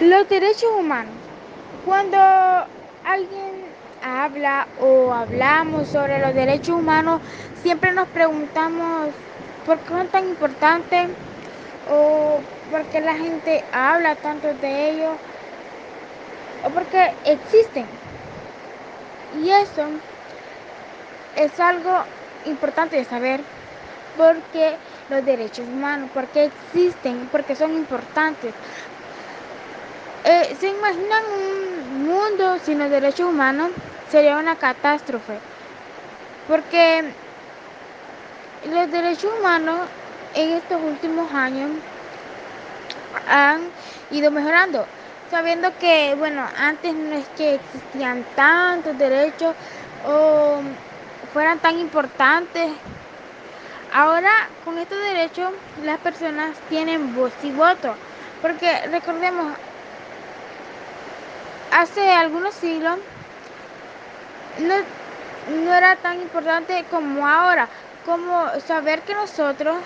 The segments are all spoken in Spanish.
Los derechos humanos. Cuando alguien habla o hablamos sobre los derechos humanos, siempre nos preguntamos por qué son tan importantes o por qué la gente habla tanto de ellos o por qué existen. Y eso es algo importante de saber porque los derechos humanos, porque existen, porque son importantes. Eh, ¿Se imaginan un mundo sin los derechos humanos? Sería una catástrofe. Porque los derechos humanos en estos últimos años han ido mejorando. Sabiendo que, bueno, antes no es que existían tantos derechos o fueran tan importantes. Ahora, con estos derechos, las personas tienen voz y voto. Porque recordemos, hace algunos siglos no, no era tan importante como ahora, como saber que nosotros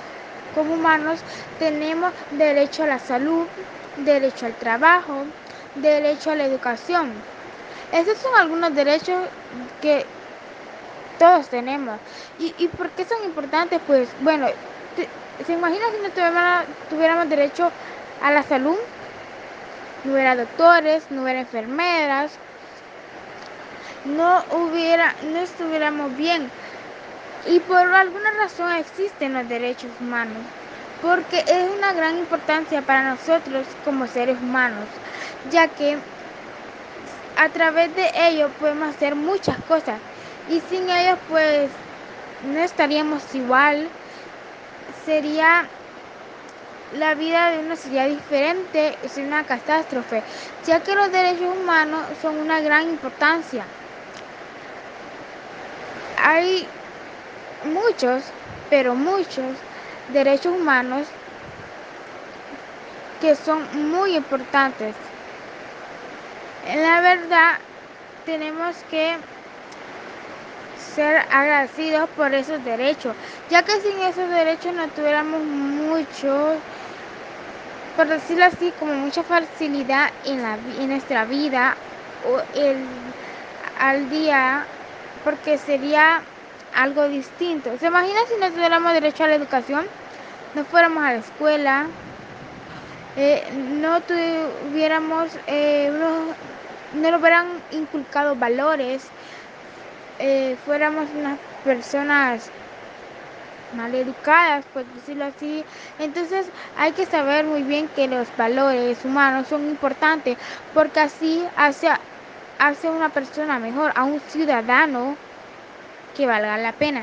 como humanos tenemos derecho a la salud, derecho al trabajo, derecho a la educación. Esos son algunos derechos que todos tenemos. ¿Y, y por qué son importantes? Pues bueno, ¿se imagina si no tuviéramos, tuviéramos derecho a la salud? No hubiera doctores, no hubiera enfermeras, no hubiera, no estuviéramos bien. Y por alguna razón existen los derechos humanos, porque es una gran importancia para nosotros como seres humanos, ya que a través de ellos podemos hacer muchas cosas y sin ellos pues no estaríamos igual, sería la vida de uno sería diferente, es una catástrofe, ya que los derechos humanos son una gran importancia. Hay muchos, pero muchos derechos humanos que son muy importantes. La verdad, tenemos que ser agradecidos por esos derechos, ya que sin esos derechos no tuviéramos muchos por decirlo así, como mucha facilidad en, la, en nuestra vida el, al día, porque sería algo distinto. ¿Se imagina si no tuviéramos derecho a la educación? No fuéramos a la escuela, eh, no tuviéramos, eh, no nos hubieran inculcado valores, eh, fuéramos unas personas mal educadas, por decirlo así. Entonces hay que saber muy bien que los valores humanos son importantes porque así hace, hace una persona mejor, a un ciudadano que valga la pena.